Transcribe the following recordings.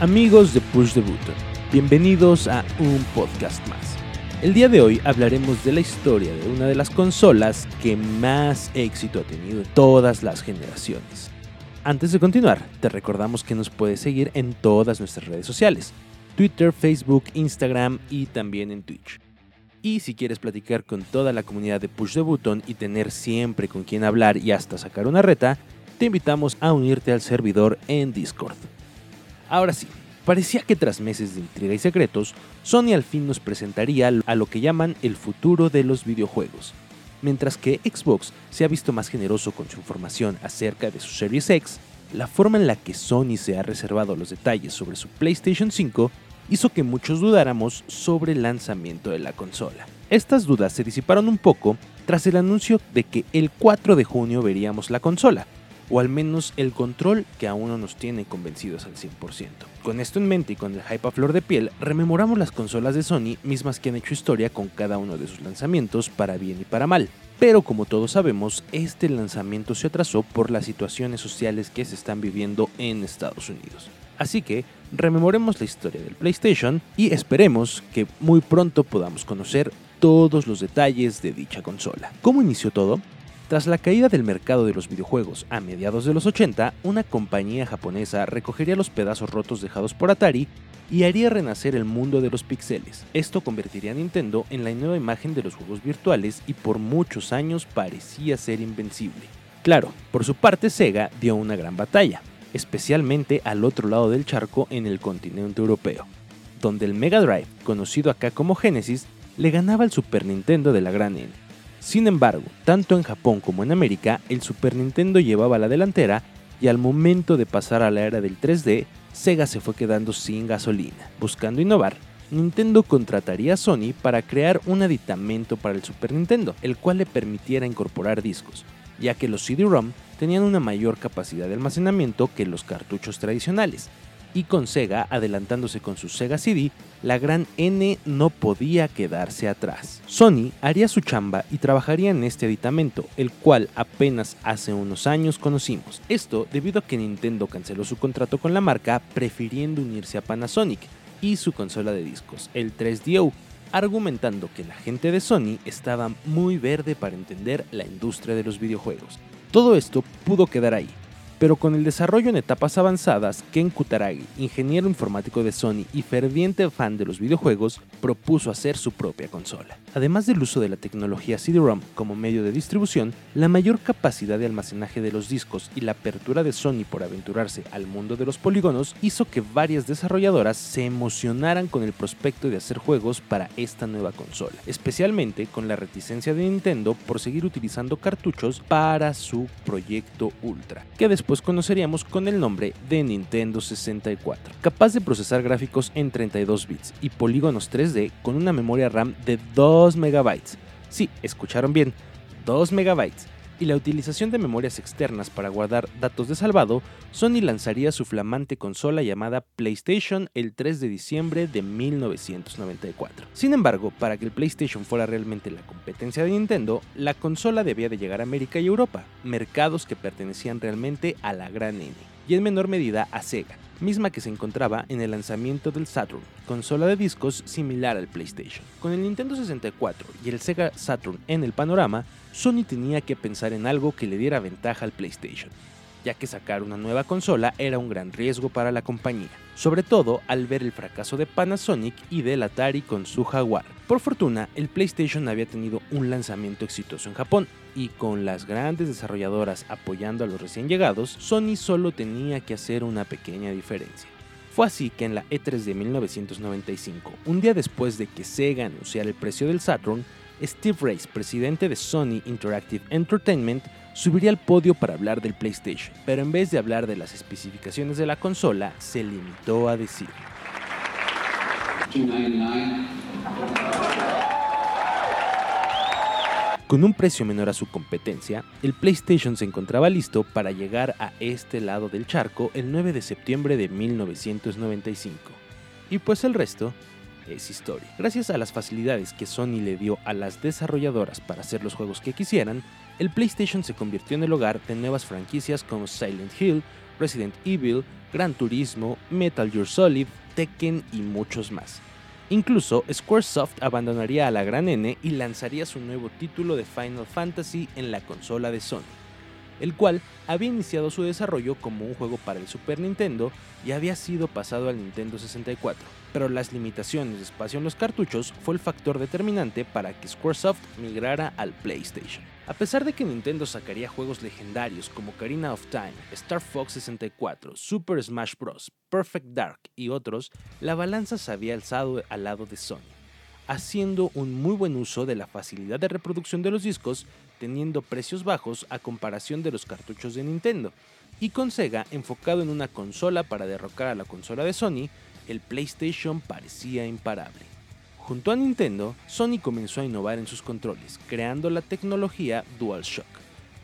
Amigos de Push the Button, bienvenidos a un podcast más. El día de hoy hablaremos de la historia de una de las consolas que más éxito ha tenido en todas las generaciones. Antes de continuar, te recordamos que nos puedes seguir en todas nuestras redes sociales, Twitter, Facebook, Instagram y también en Twitch. Y si quieres platicar con toda la comunidad de Push the Button y tener siempre con quien hablar y hasta sacar una reta, te invitamos a unirte al servidor en Discord. Ahora sí, parecía que tras meses de intriga y secretos, Sony al fin nos presentaría a lo que llaman el futuro de los videojuegos. Mientras que Xbox se ha visto más generoso con su información acerca de su Series X, la forma en la que Sony se ha reservado los detalles sobre su PlayStation 5 hizo que muchos dudáramos sobre el lanzamiento de la consola. Estas dudas se disiparon un poco tras el anuncio de que el 4 de junio veríamos la consola, o al menos el control que aún no nos tiene convencidos al 100%. Con esto en mente y con el hype a flor de piel, rememoramos las consolas de Sony mismas que han hecho historia con cada uno de sus lanzamientos para bien y para mal. Pero como todos sabemos, este lanzamiento se atrasó por las situaciones sociales que se están viviendo en Estados Unidos. Así que rememoremos la historia del PlayStation y esperemos que muy pronto podamos conocer todos los detalles de dicha consola. ¿Cómo inició todo? Tras la caída del mercado de los videojuegos a mediados de los 80, una compañía japonesa recogería los pedazos rotos dejados por Atari y haría renacer el mundo de los pixeles. Esto convertiría a Nintendo en la nueva imagen de los juegos virtuales y por muchos años parecía ser invencible. Claro, por su parte Sega dio una gran batalla, especialmente al otro lado del charco en el continente europeo, donde el Mega Drive, conocido acá como Genesis, le ganaba al Super Nintendo de la gran N. Sin embargo, tanto en Japón como en América, el Super Nintendo llevaba la delantera y al momento de pasar a la era del 3D, Sega se fue quedando sin gasolina. Buscando innovar, Nintendo contrataría a Sony para crear un aditamento para el Super Nintendo, el cual le permitiera incorporar discos, ya que los CD-ROM tenían una mayor capacidad de almacenamiento que los cartuchos tradicionales, y con Sega adelantándose con su Sega CD, la gran N no podía quedarse atrás. Sony haría su chamba y trabajaría en este aditamento, el cual apenas hace unos años conocimos. Esto debido a que Nintendo canceló su contrato con la marca prefiriendo unirse a Panasonic y su consola de discos, el 3DO, argumentando que la gente de Sony estaba muy verde para entender la industria de los videojuegos. Todo esto pudo quedar ahí, pero con el desarrollo en etapas avanzadas, Ken Kutaragi, ingeniero informático de Sony y ferviente fan de los videojuegos, propuso hacer su propia consola. Además del uso de la tecnología CD-ROM como medio de distribución, la mayor capacidad de almacenaje de los discos y la apertura de Sony por aventurarse al mundo de los polígonos hizo que varias desarrolladoras se emocionaran con el prospecto de hacer juegos para esta nueva consola, especialmente con la reticencia de Nintendo por seguir utilizando cartuchos para su proyecto Ultra, que después conoceríamos con el nombre de Nintendo 64, capaz de procesar gráficos en 32 bits y polígonos 3D con una memoria RAM de 2 2 megabytes. Sí, escucharon bien, 2 megabytes. Y la utilización de memorias externas para guardar datos de salvado, Sony lanzaría su flamante consola llamada PlayStation el 3 de diciembre de 1994. Sin embargo, para que el PlayStation fuera realmente la competencia de Nintendo, la consola debía de llegar a América y Europa, mercados que pertenecían realmente a la gran N, y en menor medida a Sega, misma que se encontraba en el lanzamiento del Saturn, consola de discos similar al PlayStation. Con el Nintendo 64 y el Sega Saturn en el panorama, Sony tenía que pensar en algo que le diera ventaja al PlayStation, ya que sacar una nueva consola era un gran riesgo para la compañía, sobre todo al ver el fracaso de Panasonic y del Atari con su Jaguar. Por fortuna, el PlayStation había tenido un lanzamiento exitoso en Japón, y con las grandes desarrolladoras apoyando a los recién llegados, Sony solo tenía que hacer una pequeña diferencia. Fue así que en la E3 de 1995, un día después de que Sega anunciara el precio del Saturn, Steve Race, presidente de Sony Interactive Entertainment, subiría al podio para hablar del PlayStation, pero en vez de hablar de las especificaciones de la consola, se limitó a decir. Con un precio menor a su competencia, el PlayStation se encontraba listo para llegar a este lado del charco el 9 de septiembre de 1995. Y pues el resto es historia. Gracias a las facilidades que Sony le dio a las desarrolladoras para hacer los juegos que quisieran, el PlayStation se convirtió en el hogar de nuevas franquicias como Silent Hill, Resident Evil, Gran Turismo, Metal Gear Solid, Tekken y muchos más. Incluso Squaresoft abandonaría a la gran N y lanzaría su nuevo título de Final Fantasy en la consola de Sony, el cual había iniciado su desarrollo como un juego para el Super Nintendo y había sido pasado al Nintendo 64, pero las limitaciones de espacio en los cartuchos fue el factor determinante para que Squaresoft migrara al PlayStation. A pesar de que Nintendo sacaría juegos legendarios como Karina of Time, Star Fox 64, Super Smash Bros., Perfect Dark y otros, la balanza se había alzado al lado de Sony, haciendo un muy buen uso de la facilidad de reproducción de los discos, teniendo precios bajos a comparación de los cartuchos de Nintendo, y con Sega enfocado en una consola para derrocar a la consola de Sony, el PlayStation parecía imparable. Junto a Nintendo, Sony comenzó a innovar en sus controles, creando la tecnología DualShock,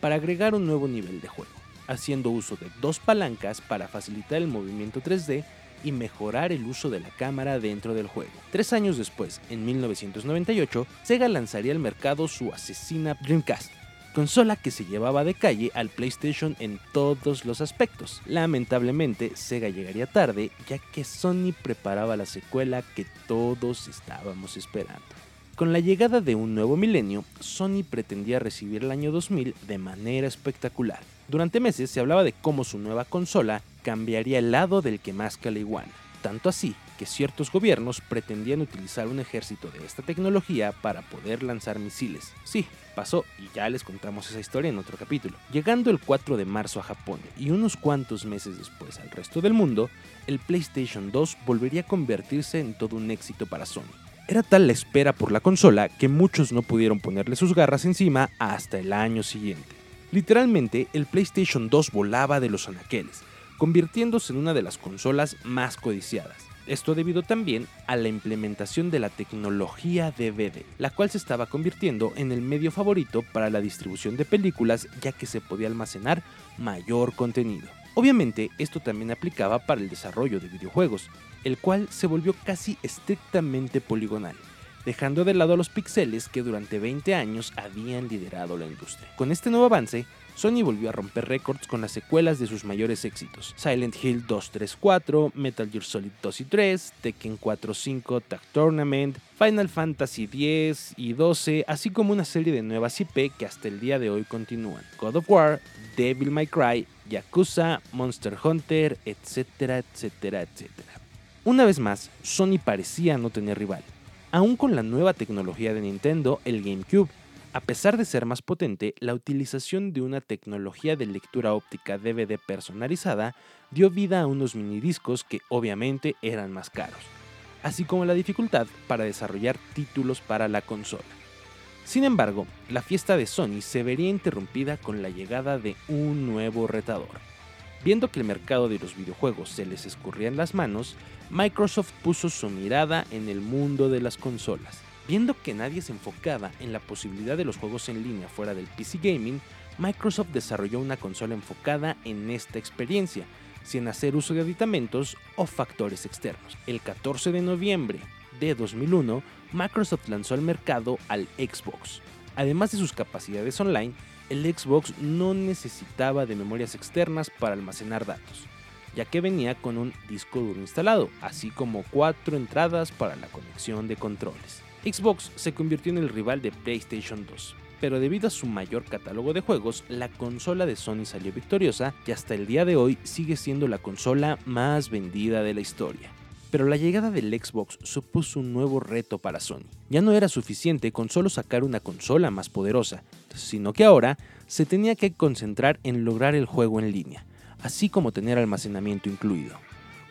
para agregar un nuevo nivel de juego, haciendo uso de dos palancas para facilitar el movimiento 3D y mejorar el uso de la cámara dentro del juego. Tres años después, en 1998, Sega lanzaría al mercado su asesina Dreamcast, consola que se llevaba de calle al PlayStation en todos los aspectos. Lamentablemente, Sega llegaría tarde, ya que Sony preparaba la secuela que todos estábamos esperando. Con la llegada de un nuevo milenio, Sony pretendía recibir el año 2000 de manera espectacular. Durante meses se hablaba de cómo su nueva consola cambiaría el lado del que más la. Tanto así que ciertos gobiernos pretendían utilizar un ejército de esta tecnología para poder lanzar misiles. Sí, pasó y ya les contamos esa historia en otro capítulo. Llegando el 4 de marzo a Japón y unos cuantos meses después al resto del mundo, el PlayStation 2 volvería a convertirse en todo un éxito para Sony. Era tal la espera por la consola que muchos no pudieron ponerle sus garras encima hasta el año siguiente. Literalmente, el PlayStation 2 volaba de los anaqueles, convirtiéndose en una de las consolas más codiciadas. Esto debido también a la implementación de la tecnología DVD, la cual se estaba convirtiendo en el medio favorito para la distribución de películas ya que se podía almacenar mayor contenido. Obviamente esto también aplicaba para el desarrollo de videojuegos, el cual se volvió casi estrictamente poligonal, dejando de lado los pixeles que durante 20 años habían liderado la industria. Con este nuevo avance, Sony volvió a romper récords con las secuelas de sus mayores éxitos: Silent Hill 2, 3, 4, Metal Gear Solid 2 y 3, Tekken 4, 5, Tag Tournament, Final Fantasy 10 y 12, así como una serie de nuevas IP que hasta el día de hoy continúan: God of War, Devil May Cry, Yakuza, Monster Hunter, etcétera, etcétera, etcétera. Una vez más, Sony parecía no tener rival. Aún con la nueva tecnología de Nintendo, el GameCube, a pesar de ser más potente, la utilización de una tecnología de lectura óptica DVD personalizada dio vida a unos minidiscos que obviamente eran más caros, así como la dificultad para desarrollar títulos para la consola. Sin embargo, la fiesta de Sony se vería interrumpida con la llegada de un nuevo retador. Viendo que el mercado de los videojuegos se les escurría en las manos, Microsoft puso su mirada en el mundo de las consolas Viendo que nadie se enfocaba en la posibilidad de los juegos en línea fuera del PC Gaming, Microsoft desarrolló una consola enfocada en esta experiencia, sin hacer uso de aditamentos o factores externos. El 14 de noviembre de 2001, Microsoft lanzó al mercado al Xbox. Además de sus capacidades online, el Xbox no necesitaba de memorias externas para almacenar datos, ya que venía con un disco duro instalado, así como cuatro entradas para la conexión de controles. Xbox se convirtió en el rival de PlayStation 2, pero debido a su mayor catálogo de juegos, la consola de Sony salió victoriosa y hasta el día de hoy sigue siendo la consola más vendida de la historia. Pero la llegada del Xbox supuso un nuevo reto para Sony. Ya no era suficiente con solo sacar una consola más poderosa, sino que ahora se tenía que concentrar en lograr el juego en línea, así como tener almacenamiento incluido.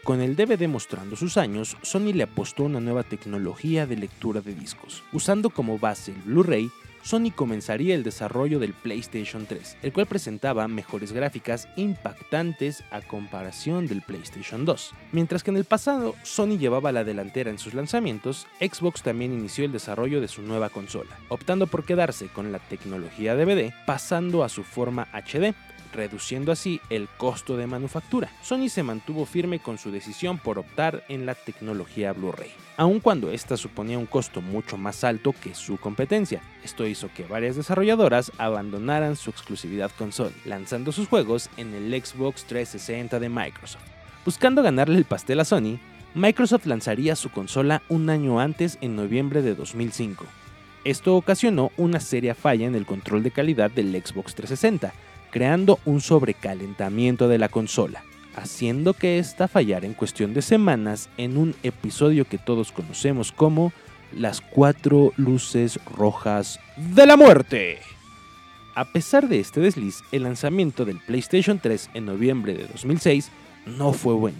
Con el DVD mostrando sus años, Sony le apostó una nueva tecnología de lectura de discos. Usando como base el Blu-ray, Sony comenzaría el desarrollo del PlayStation 3, el cual presentaba mejores gráficas impactantes a comparación del PlayStation 2. Mientras que en el pasado Sony llevaba la delantera en sus lanzamientos, Xbox también inició el desarrollo de su nueva consola, optando por quedarse con la tecnología DVD, pasando a su forma HD, reduciendo así el costo de manufactura. Sony se mantuvo firme con su decisión por optar en la tecnología Blu-ray, aun cuando esta suponía un costo mucho más alto que su competencia. Esto hizo que varias desarrolladoras abandonaran su exclusividad con Sony, lanzando sus juegos en el Xbox 360 de Microsoft. Buscando ganarle el pastel a Sony, Microsoft lanzaría su consola un año antes en noviembre de 2005. Esto ocasionó una seria falla en el control de calidad del Xbox 360, creando un sobrecalentamiento de la consola, haciendo que ésta fallara en cuestión de semanas en un episodio que todos conocemos como las cuatro luces rojas de la muerte. A pesar de este desliz, el lanzamiento del PlayStation 3 en noviembre de 2006 no fue bueno,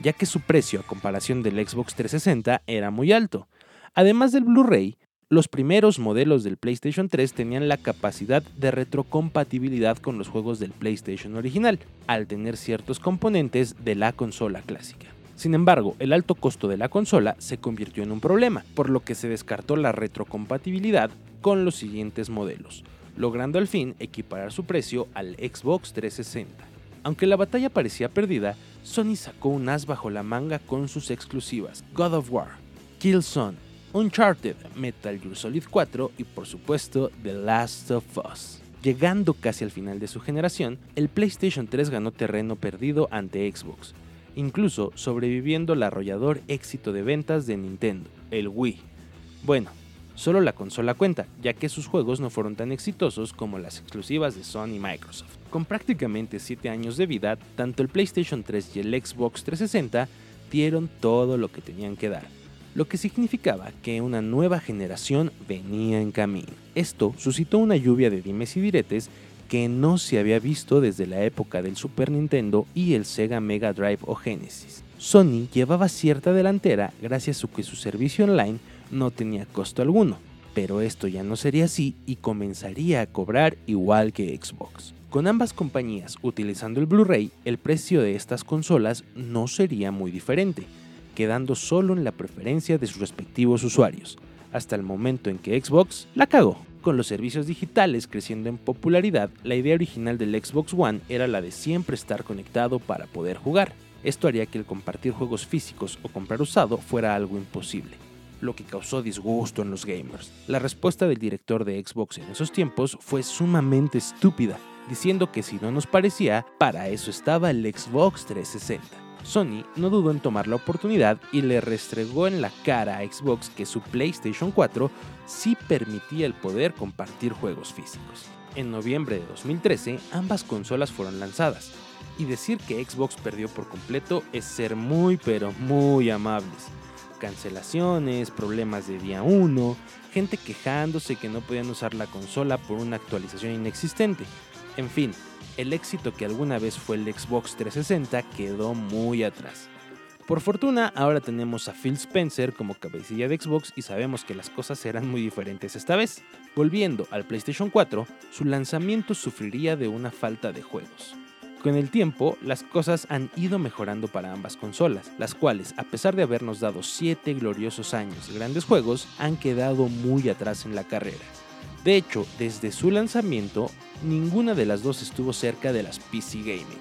ya que su precio a comparación del Xbox 360 era muy alto. Además del Blu-ray, los primeros modelos del PlayStation 3 tenían la capacidad de retrocompatibilidad con los juegos del PlayStation original, al tener ciertos componentes de la consola clásica. Sin embargo, el alto costo de la consola se convirtió en un problema, por lo que se descartó la retrocompatibilidad con los siguientes modelos, logrando al fin equiparar su precio al Xbox 360. Aunque la batalla parecía perdida, Sony sacó un as bajo la manga con sus exclusivas God of War, Killzone, Uncharted, Metal Gear Solid 4 y por supuesto The Last of Us. Llegando casi al final de su generación, el PlayStation 3 ganó terreno perdido ante Xbox, incluso sobreviviendo el arrollador éxito de ventas de Nintendo, el Wii. Bueno, solo la consola cuenta, ya que sus juegos no fueron tan exitosos como las exclusivas de Sony y Microsoft. Con prácticamente 7 años de vida, tanto el PlayStation 3 y el Xbox 360 dieron todo lo que tenían que dar lo que significaba que una nueva generación venía en camino. Esto suscitó una lluvia de dimes y diretes que no se había visto desde la época del Super Nintendo y el Sega Mega Drive o Genesis. Sony llevaba cierta delantera gracias a que su servicio online no tenía costo alguno, pero esto ya no sería así y comenzaría a cobrar igual que Xbox. Con ambas compañías utilizando el Blu-ray, el precio de estas consolas no sería muy diferente, quedando solo en la preferencia de sus respectivos usuarios, hasta el momento en que Xbox la cagó. Con los servicios digitales creciendo en popularidad, la idea original del Xbox One era la de siempre estar conectado para poder jugar. Esto haría que el compartir juegos físicos o comprar usado fuera algo imposible, lo que causó disgusto en los gamers. La respuesta del director de Xbox en esos tiempos fue sumamente estúpida, diciendo que si no nos parecía, para eso estaba el Xbox 360. Sony no dudó en tomar la oportunidad y le restregó en la cara a Xbox que su PlayStation 4 sí permitía el poder compartir juegos físicos. En noviembre de 2013, ambas consolas fueron lanzadas, y decir que Xbox perdió por completo es ser muy pero muy amables. Cancelaciones, problemas de día 1, gente quejándose que no podían usar la consola por una actualización inexistente. En fin, el éxito que alguna vez fue el Xbox 360 quedó muy atrás. Por fortuna, ahora tenemos a Phil Spencer como cabecilla de Xbox y sabemos que las cosas serán muy diferentes esta vez. Volviendo al PlayStation 4, su lanzamiento sufriría de una falta de juegos. Con el tiempo, las cosas han ido mejorando para ambas consolas, las cuales, a pesar de habernos dado 7 gloriosos años de grandes juegos, han quedado muy atrás en la carrera. De hecho, desde su lanzamiento, ninguna de las dos estuvo cerca de las PC Gaming,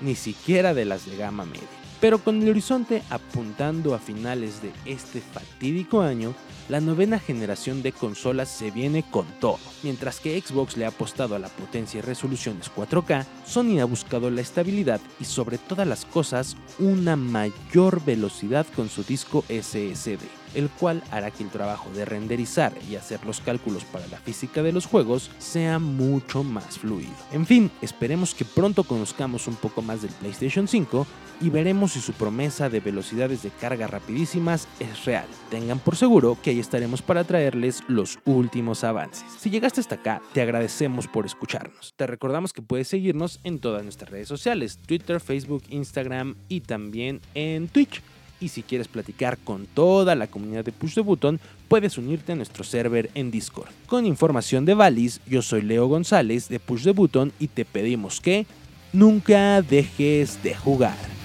ni siquiera de las de gama media. Pero con el horizonte apuntando a finales de este fatídico año, la novena generación de consolas se viene con todo. Mientras que Xbox le ha apostado a la potencia y resoluciones 4K, Sony ha buscado la estabilidad y sobre todas las cosas una mayor velocidad con su disco SSD el cual hará que el trabajo de renderizar y hacer los cálculos para la física de los juegos sea mucho más fluido. En fin, esperemos que pronto conozcamos un poco más del PlayStation 5 y veremos si su promesa de velocidades de carga rapidísimas es real. Tengan por seguro que ahí estaremos para traerles los últimos avances. Si llegaste hasta acá, te agradecemos por escucharnos. Te recordamos que puedes seguirnos en todas nuestras redes sociales, Twitter, Facebook, Instagram y también en Twitch. Y si quieres platicar con toda la comunidad de Push the Button, puedes unirte a nuestro server en Discord. Con información de Valis, yo soy Leo González de Push the Button y te pedimos que nunca dejes de jugar.